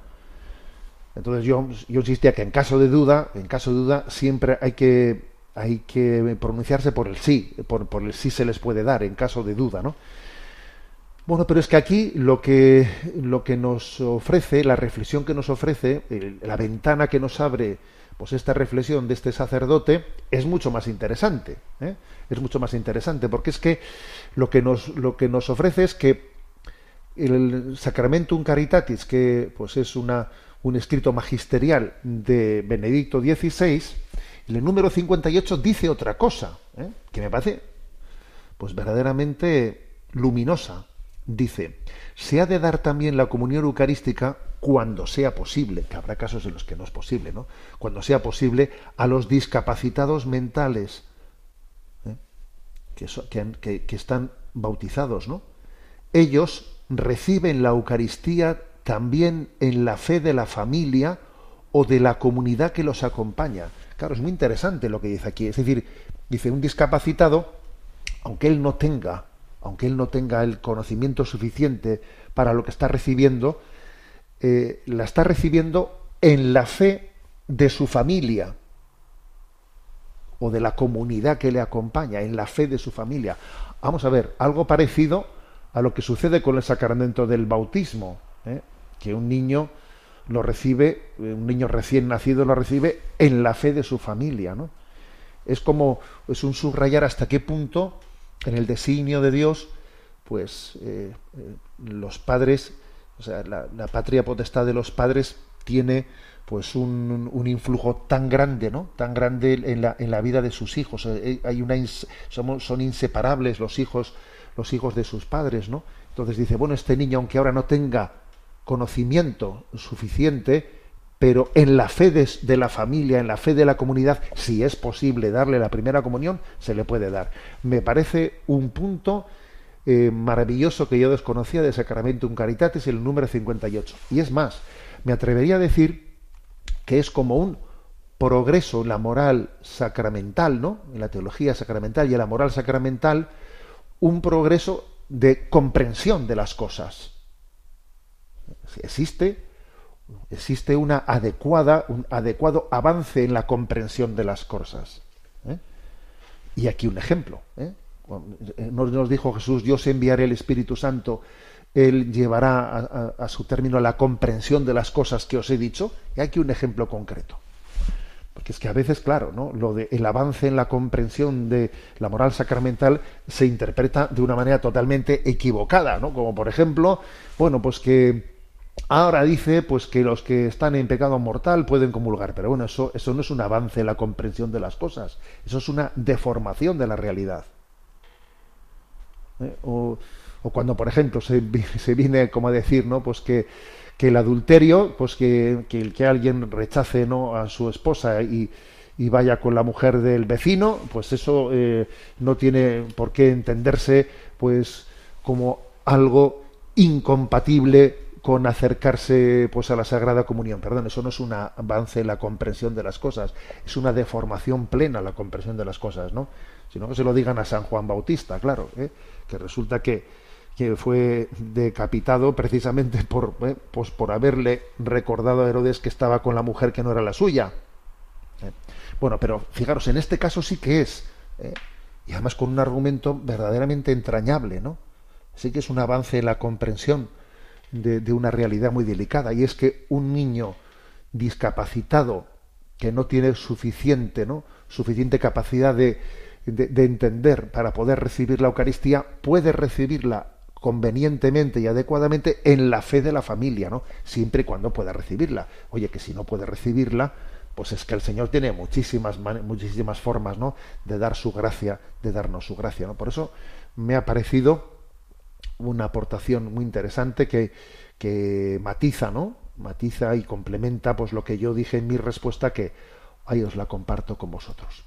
entonces yo, insistía que en caso de duda, en caso de duda, siempre hay que, hay que pronunciarse por el sí, por, por el sí se les puede dar, en caso de duda, ¿no? Bueno, pero es que aquí lo que, lo que nos ofrece, la reflexión que nos ofrece, la ventana que nos abre, pues esta reflexión de este sacerdote es mucho más interesante. ¿eh? Es mucho más interesante, porque es que lo que nos, lo que nos ofrece es que el Sacramentum Caritatis, que pues es una, un escrito magisterial de Benedicto XVI, el número 58 dice otra cosa, ¿eh? que me parece pues verdaderamente luminosa. Dice, se ha de dar también la comunión eucarística cuando sea posible, que habrá casos en los que no es posible, ¿no? Cuando sea posible a los discapacitados mentales ¿eh? que, que están bautizados, ¿no? Ellos reciben la Eucaristía también en la fe de la familia o de la comunidad que los acompaña. Claro, es muy interesante lo que dice aquí. Es decir, dice un discapacitado, aunque él no tenga, aunque él no tenga el conocimiento suficiente para lo que está recibiendo, eh, la está recibiendo en la fe de su familia o de la comunidad que le acompaña, en la fe de su familia. Vamos a ver, algo parecido a lo que sucede con el sacramento del bautismo. ¿eh? Que un niño lo recibe, eh, un niño recién nacido lo recibe en la fe de su familia, ¿no? Es como, es un subrayar hasta qué punto, en el designio de Dios, pues eh, eh, los padres, o sea, la, patria potestad de los padres tiene pues un, un influjo tan grande, ¿no? Tan grande en la, en la vida de sus hijos. Hay una somos, son inseparables los hijos, los hijos de sus padres, ¿no? Entonces dice, bueno, este niño, aunque ahora no tenga conocimiento suficiente, pero en la fe de, la familia, en la fe de la comunidad, si es posible darle la primera comunión, se le puede dar. Me parece un punto eh, maravilloso que yo desconocía de Sacramentum Caritatis, el número 58. Y es más, me atrevería a decir que es como un progreso en la moral sacramental, ¿no? En la teología sacramental y en la moral sacramental, un progreso de comprensión de las cosas. Existe, existe una adecuada, un adecuado avance en la comprensión de las cosas. ¿eh? Y aquí un ejemplo. ¿eh? Nos, nos dijo Jesús, yo os enviaré el Espíritu Santo, Él llevará a, a- a su término la comprensión de las cosas que os he dicho. Y aquí un ejemplo concreto. Porque es que a veces, claro, ¿no? Lo de el avance en la comprensión de la moral sacramental se interpreta de una manera totalmente equivocada, ¿no? Como por ejemplo, bueno, pues que ahora dice pues que los que están en pecado mortal pueden comulgar, pero bueno, eso, eso no es un avance en la comprensión de las cosas, eso es una deformación de la realidad. ¿eh? O, cuando, por ejemplo, se, se viene como a decir, ¿no? Pues que, que el adulterio, pues que, que, que alguien rechace ¿no? a su esposa y, y vaya con la mujer del vecino, pues eso eh, no tiene por qué entenderse pues como algo incompatible con acercarse pues a la Sagrada Comunión. Perdón, eso no es un avance en la comprensión de las cosas, es una deformación plena la comprensión de las cosas, ¿no? Sino que se lo digan a San Juan Bautista, claro, ¿eh? que resulta que, que fue decapitado precisamente por, ¿eh? pues por haberle recordado a Herodes que estaba con la mujer que no era la suya. ¿eh? Bueno, pero fijaros, en este caso sí que es, y además con un argumento verdaderamente entrañable, ¿no? Sí que es un avance en la comprensión de, una realidad muy delicada, y es que un niño discapacitado que no tiene suficiente, ¿no? suficiente capacidad de, de, de entender para poder recibir la Eucaristía, puede recibirla convenientemente y adecuadamente en la fe de la familia, ¿no? Siempre y cuando pueda recibirla. Oye, que si no puede recibirla, pues es que el Señor tiene muchísimas muchísimas formas, ¿no? De dar su gracia, de darnos su gracia, ¿no? Por eso me ha parecido una aportación muy interesante que, que matiza, ¿no? Matiza y complementa pues lo que yo dije en mi respuesta que ahí os la comparto con vosotros.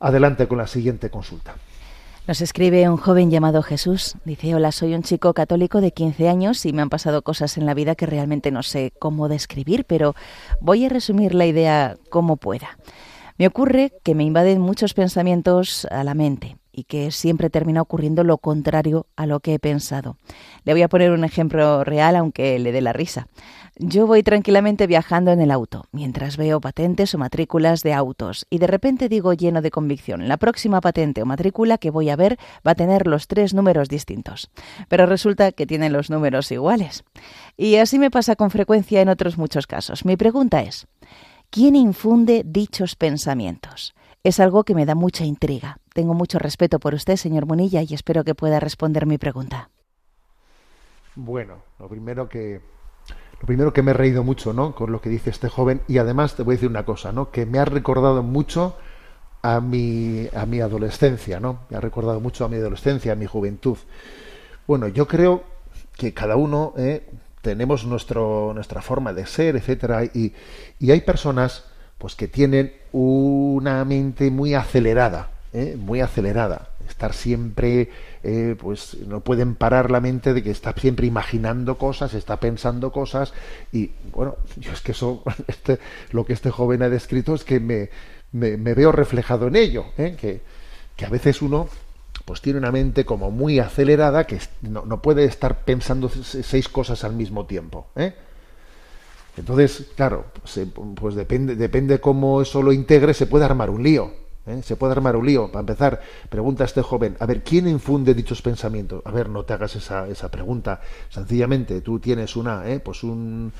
Adelante con la siguiente consulta. Nos escribe un joven llamado Jesús. Dice, hola, soy un chico católico de 15 años y me han pasado cosas en la vida que realmente no sé cómo describir, pero voy a resumir la idea como pueda. Me ocurre que me invaden muchos pensamientos a la mente y que siempre termina ocurriendo lo contrario a lo que he pensado. Le voy a poner un ejemplo real, aunque le dé la risa. Yo voy tranquilamente viajando en el auto, mientras veo patentes o matrículas de autos, y de repente digo lleno de convicción, la próxima patente o matrícula que voy a ver va a tener los tres números distintos. Pero resulta que tienen los números iguales. Y así me pasa con frecuencia en otros muchos casos. Mi pregunta es, ¿quién infunde dichos pensamientos? Es algo que me da mucha intriga. Tengo mucho respeto por usted, señor Munilla, y espero que pueda responder mi pregunta. Bueno, lo primero que lo primero que me he reído mucho, ¿no? Con lo que dice este joven y además te voy a decir una cosa, ¿no? Que me ha recordado mucho a mi a mi adolescencia, ¿no? Me ha recordado mucho a mi adolescencia, a mi juventud. Bueno, yo creo que cada uno ¿eh? tenemos nuestro nuestra forma de ser, etcétera, y, y hay personas pues que tienen una mente muy acelerada, ¿eh? muy acelerada, estar siempre, eh, pues no pueden parar la mente de que está siempre imaginando cosas, está pensando cosas y bueno, yo es que eso, este, lo que este joven ha descrito es que me, me, veo reflejado en ello, ¿eh? que, que a veces uno pues tiene una mente como muy acelerada que no, no puede estar pensando seis cosas al mismo tiempo, ¿eh? Entonces, claro, se, pues depende, depende cómo eso lo integre, se puede armar un lío. ¿eh? Se puede armar un lío. Para empezar, pregunta a este joven, a ver, ¿quién infunde dichos pensamientos? A ver, no te hagas esa, esa pregunta. Sencillamente, tú tienes una, ¿eh? pues un,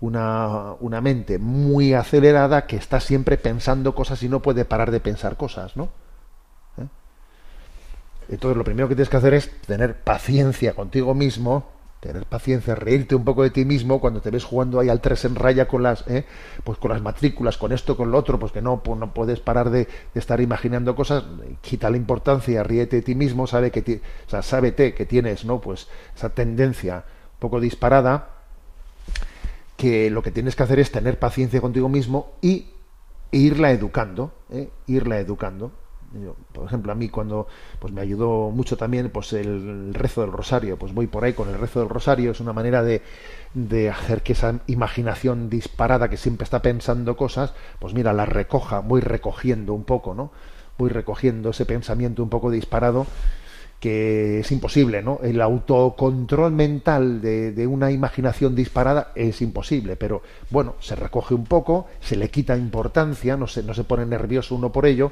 una, una mente muy acelerada que está siempre pensando cosas y no puede parar de pensar cosas, ¿no? ¿Eh? Entonces, lo primero que tienes que hacer es tener paciencia contigo mismo tener paciencia, reírte un poco de ti mismo cuando te ves jugando ahí al tres en raya con las, ¿eh? pues con las matrículas, con esto, con lo otro, pues que no, pues no puedes parar de, estar imaginando cosas, quita la importancia, ríete de ti mismo, sabe que ti- sábete que tienes, ¿no? Pues esa tendencia un poco disparada, que lo que tienes que hacer es tener paciencia contigo mismo y irla educando, ¿eh? irla educando. Yo, por ejemplo, a mí cuando pues me ayudó mucho también pues el rezo del rosario, pues voy por ahí con el rezo del rosario, es una manera de, de hacer que esa imaginación disparada que siempre está pensando cosas, pues mira, la recoja, voy recogiendo un poco, ¿no? Voy recogiendo ese pensamiento un poco disparado que es imposible, ¿no? El autocontrol mental de, de, una imaginación disparada es imposible, pero bueno, se recoge un poco, se le quita importancia, no se, no se pone nervioso uno por ello,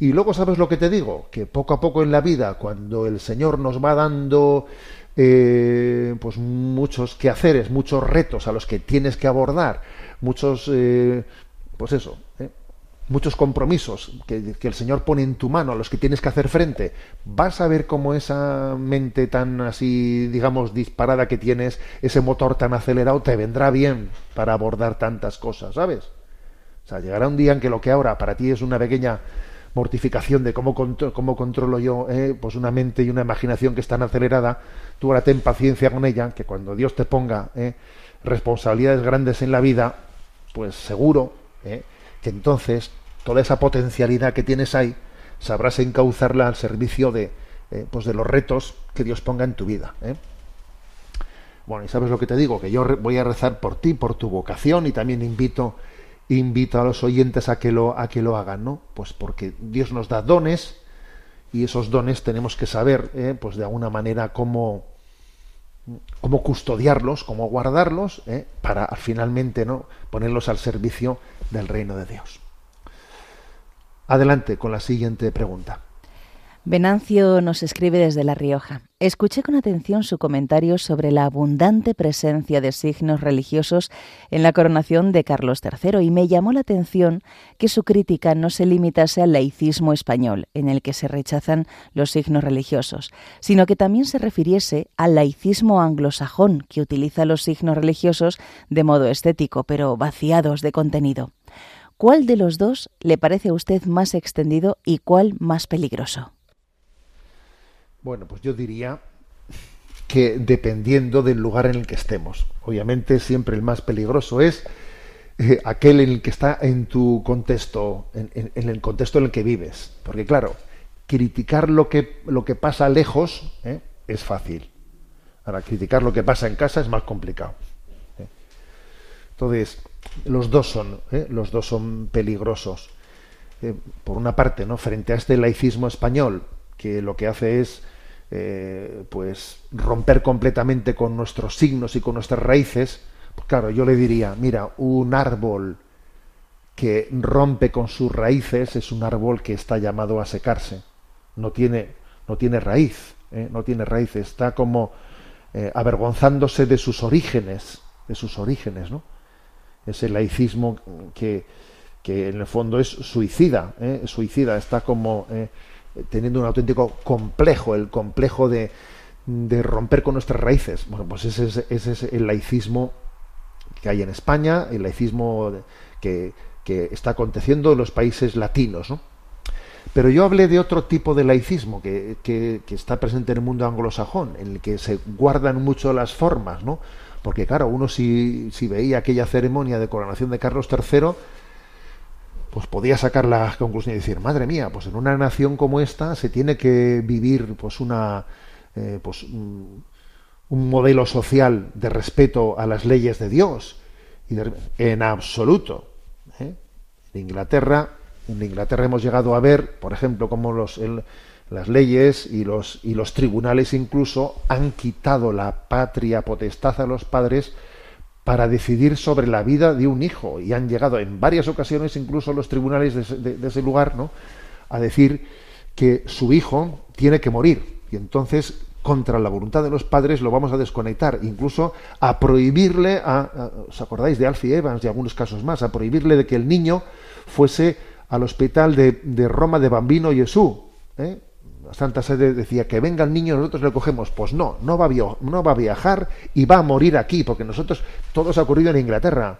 y luego sabes lo que te digo, que poco a poco en la vida, cuando el Señor nos va dando eh, pues muchos quehaceres, muchos retos a los que tienes que abordar, muchos, eh, pues eso, ¿eh? muchos compromisos que, que, el Señor pone en tu mano, a los que tienes que hacer frente, vas a ver cómo esa mente tan así, digamos, disparada que tienes, ese motor tan acelerado, te vendrá bien para abordar tantas cosas, ¿sabes? O sea, llegará un día en que lo que ahora para ti es una pequeña mortificación de cómo, contro cómo controlo yo eh, pues una mente y una imaginación que es tan acelerada, tú ahora ten paciencia con ella, que cuando Dios te ponga eh, responsabilidades grandes en la vida, pues seguro eh, que entonces toda esa potencialidad que tienes ahí sabrás encauzarla al servicio de, eh, pues de los retos que Dios ponga en tu vida. Bueno, y sabes lo que te digo, que yo voy a rezar por ti, por tu vocación, y también invito, invito a los oyentes a que lo, a que lo hagan, ¿no? Pues porque Dios nos da dones, y esos dones tenemos que saber, ¿eh? pues de alguna manera cómo, cómo custodiarlos, cómo guardarlos, ¿eh? para finalmente no ponerlos al servicio del reino de Dios. Adelante con la siguiente pregunta. Venancio nos escribe desde La Rioja. Escuché con atención su comentario sobre la abundante presencia de signos religiosos en la coronación de Carlos III y me llamó la atención que su crítica no se limitase al laicismo español, en el que se rechazan los signos religiosos, sino que también se refiriese al laicismo anglosajón, que utiliza los signos religiosos de modo estético, pero vaciados de contenido. ¿Cuál de los dos le parece a usted más extendido y cuál más peligroso? Bueno, pues yo diría que dependiendo del lugar en el que estemos. Obviamente siempre el más peligroso es eh, aquel en el que está en tu contexto, en, el contexto en el que vives. Porque claro, criticar lo que, lo que pasa lejos ¿eh? es fácil. Ahora, criticar lo que pasa en casa es más complicado. ¿eh? Entonces, los dos son, los dos son peligrosos. por una parte, ¿no? Frente a este laicismo español, que lo que hace es eh, pues romper completamente con nuestros signos y con nuestras raíces, pues claro, yo le diría, mira, un árbol que rompe con sus raíces es un árbol que está llamado a secarse. No tiene, no tiene raíz, ¿eh? no tiene raíz, está como eh, avergonzándose de sus orígenes, de sus orígenes, ¿no? Ese laicismo que, que en el fondo es suicida, suicida, está como teniendo un auténtico complejo, el complejo de, de romper con nuestras raíces. Bueno, pues ese es, ese es, el laicismo que hay en España, el laicismo que, que está aconteciendo en los países latinos. ¿no? Pero yo hablé de otro tipo de laicismo que, que, que, está presente en el mundo anglosajón, en el que se guardan mucho las formas, ¿no? Porque claro, uno si, si veía aquella ceremonia de coronación de Carlos III, pues podía sacar la conclusión y decir, madre mía, pues en una nación como esta se tiene que vivir pues una eh, pues un, modelo social de respeto a las leyes de Dios. Y en absoluto. ¿eh? En Inglaterra, en Inglaterra hemos llegado a ver, por ejemplo, cómo los, las leyes y los, y los tribunales incluso han quitado la patria potestad a los padres para decidir sobre la vida de un hijo. Y han llegado en varias ocasiones incluso los tribunales de, ese lugar no a decir que su hijo tiene que morir. Y entonces contra la voluntad de los padres lo vamos a desconectar. Incluso a prohibirle a, a os acordáis de Alfie Evans y algunos casos más a prohibirle de que el niño fuese al hospital de, de Roma de Bambino Jesús ¿eh? Santa Sede decía que venga el niño, nosotros le cogemos. Pues no, no va, a viajar y va a morir aquí, porque nosotros, todo se ha ocurrido en Inglaterra.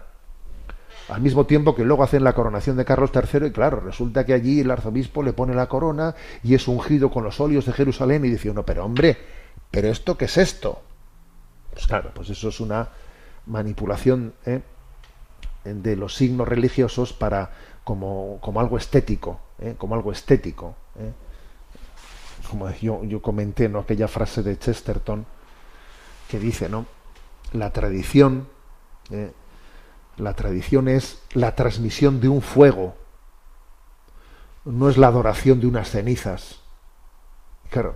Al mismo tiempo que luego hacen la coronación de Carlos III y claro, resulta que allí el arzobispo le pone la corona y es ungido con los óleos de Jerusalén y dice uno, pero hombre, ¿pero esto qué es esto? Pues claro, pues eso es una manipulación ¿eh? de los signos religiosos para como, algo estético, ¿eh? como algo estético. ¿eh? Como yo, yo comenté, ¿no? aquella frase de Chesterton que dice, ¿no? La tradición, ¿eh? la tradición es la transmisión de un fuego, no es la adoración de unas cenizas. Claro,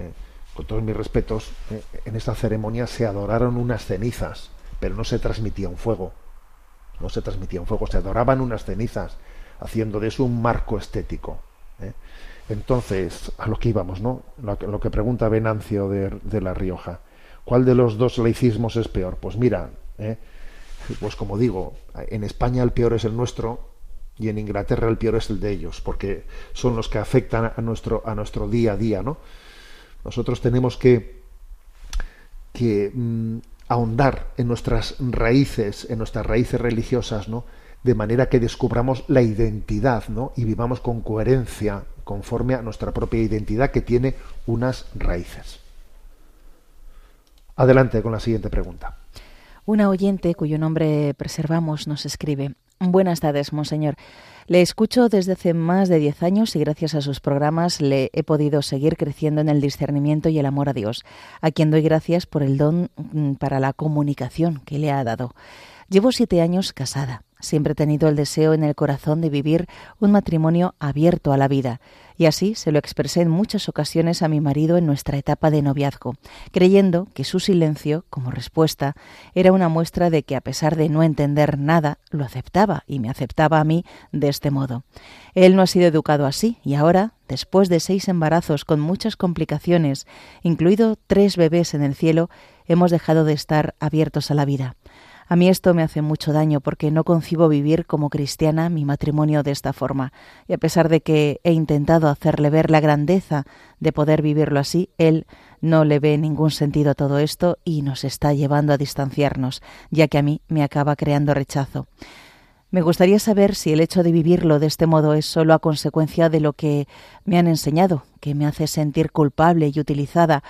¿eh? con todos mis respetos, ¿eh? en esta ceremonia se adoraron unas cenizas, pero no se transmitía un fuego. No se transmitía un fuego, se adoraban unas cenizas, haciendo de eso un marco estético. Entonces, a lo que íbamos, ¿no? Lo, que- pregunta Venancio de, de La Rioja. ¿Cuál de los dos laicismos es peor? Pues mira, ¿eh? pues como digo, en España el peor es el nuestro y en Inglaterra el peor es el de ellos, porque son los que afectan a nuestro, a nuestro día a día, ¿no? Nosotros tenemos que, que mm, ahondar en nuestras raíces, en nuestras raíces religiosas, ¿no? De manera que descubramos la identidad, ¿no? Y vivamos con coherencia, conforme a nuestra propia identidad que tiene unas raíces. Adelante con la siguiente pregunta. Una oyente cuyo nombre preservamos nos escribe. Buenas tardes, monseñor. Le escucho desde hace más de diez años y gracias a sus programas le he podido seguir creciendo en el discernimiento y el amor a Dios, a quien doy gracias por el don mm, para la comunicación que le ha dado. Llevo siete años casada. Siempre he tenido el deseo en el corazón de vivir un matrimonio abierto a la vida, y así se lo expresé en muchas ocasiones a mi marido en nuestra etapa de noviazgo, creyendo que su silencio, como respuesta, era una muestra de que a pesar de no entender nada, lo aceptaba y me aceptaba a mí de este modo. Él no ha sido educado así y ahora, después de seis embarazos con muchas complicaciones, incluido tres bebés en el cielo, hemos dejado de estar abiertos a la vida. A mí esto me hace mucho daño porque no concibo vivir como cristiana mi matrimonio de esta forma. Y a pesar de que he intentado hacerle ver la grandeza de poder vivirlo así, él no le ve ningún sentido a todo esto y nos está llevando a distanciarnos, ya que a mí me acaba creando rechazo. Me gustaría saber si el hecho de vivirlo de este modo es solo a consecuencia de lo que me han enseñado, que me hace sentir culpable y utilizada,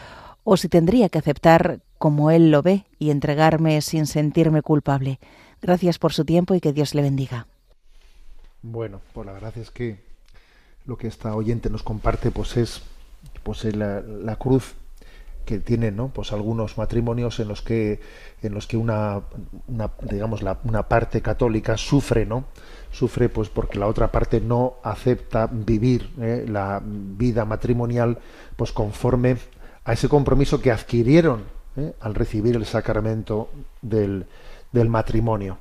o si tendría que aceptar como él lo ve y entregarme sin sentirme culpable. Gracias por su tiempo y que Dios le bendiga. Bueno, pues la verdad es que lo que esta oyente nos comparte pues es pues es la, la cruz que tienen ¿no? pues algunos matrimonios en los que en los que una, una digamos la, una parte católica sufre no sufre pues porque la otra parte no acepta vivir ¿eh? la vida matrimonial pues conforme a ese compromiso que adquirieron ¿eh? al recibir el sacramento del, del matrimonio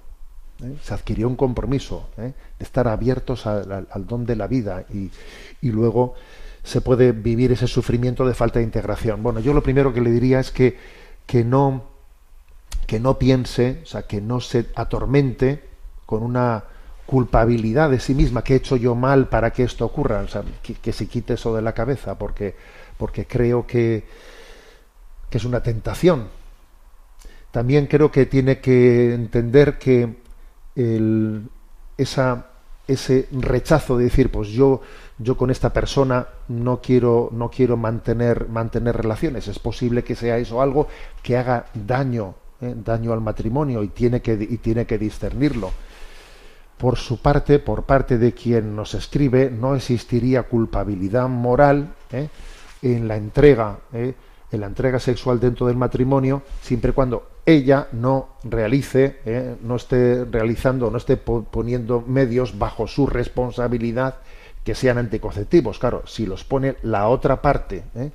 ¿eh? se adquirió un compromiso ¿eh? de estar abiertos al, don de la vida y, y luego se puede vivir ese sufrimiento de falta de integración. Bueno, yo lo primero que le diría es que, que no que no piense, o sea, que no se atormente con una culpabilidad de sí misma, que he hecho yo mal para que esto ocurra, o sea, que, que se quite eso de la cabeza, porque, porque creo que, que es una tentación. También creo que tiene que entender que esa, ese rechazo de decir, pues yo, yo con esta persona no quiero, no quiero mantener, mantener relaciones. Es posible que sea eso algo que haga daño, ¿eh? daño al matrimonio y tiene que, y tiene que discernirlo. Por su parte, por parte de quien nos escribe, no existiría culpabilidad moral ¿eh? en la entrega, ¿eh? En la entrega sexual dentro del matrimonio, siempre y cuando ella no realice, ¿eh? no esté realizando, no esté po- poniendo medios bajo su responsabilidad que sean anticonceptivos. Claro, si los pone la otra parte, ¿eh?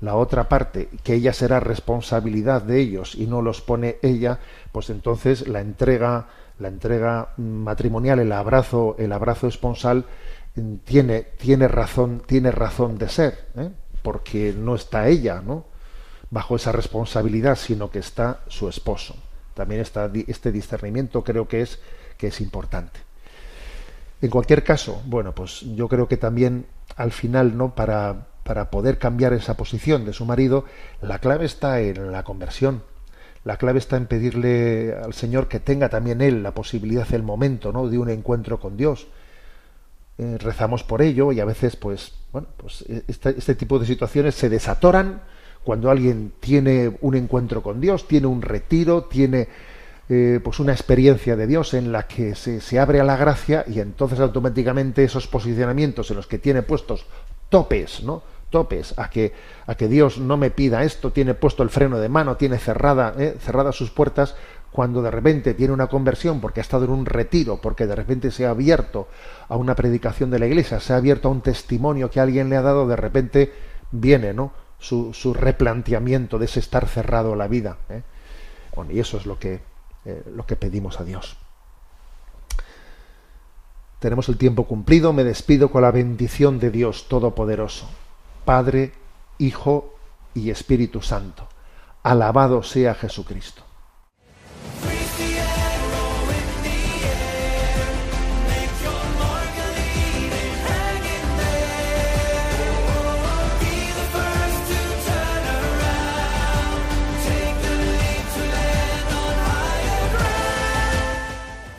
la otra parte, que ella será responsabilidad de ellos y no los pone ella, pues entonces la entrega, la entrega matrimonial, el abrazo, el abrazo esponsal mm, tiene, tiene razón, tiene razón de ser, ¿eh? Porque no está ella, ¿no? bajo esa responsabilidad, sino que está su esposo. También está este discernimiento creo que es que es importante. En cualquier caso, bueno, pues yo creo que también al final, ¿no? Para para poder cambiar esa posición de su marido, la clave está en la conversión. La clave está en pedirle al Señor que tenga también él la posibilidad, el momento, ¿no? de un encuentro con Dios. Eh, rezamos por ello y a veces, pues, bueno, pues este, este tipo de situaciones se desatoran cuando alguien tiene un encuentro con Dios, tiene un retiro, tiene eh, pues una experiencia de Dios en la que se, se, abre a la gracia y entonces automáticamente esos posicionamientos en los que tiene puestos topes, ¿no? topes a que a que Dios no me pida esto, tiene puesto el freno de mano, tiene cerrada ¿eh? cerradas sus puertas, cuando de repente tiene una conversión porque ha estado en un retiro, porque de repente se ha abierto a una predicación de la iglesia, se ha abierto a un testimonio que alguien le ha dado, de repente viene, ¿no? Su, replanteamiento de ese estar cerrado a la vida. ¿eh? Bueno, y eso es lo que, eh, lo que pedimos a Dios. Tenemos el tiempo cumplido, me despido con la bendición de Dios Todopoderoso, Padre, Hijo y Espíritu Santo. Alabado sea Jesucristo.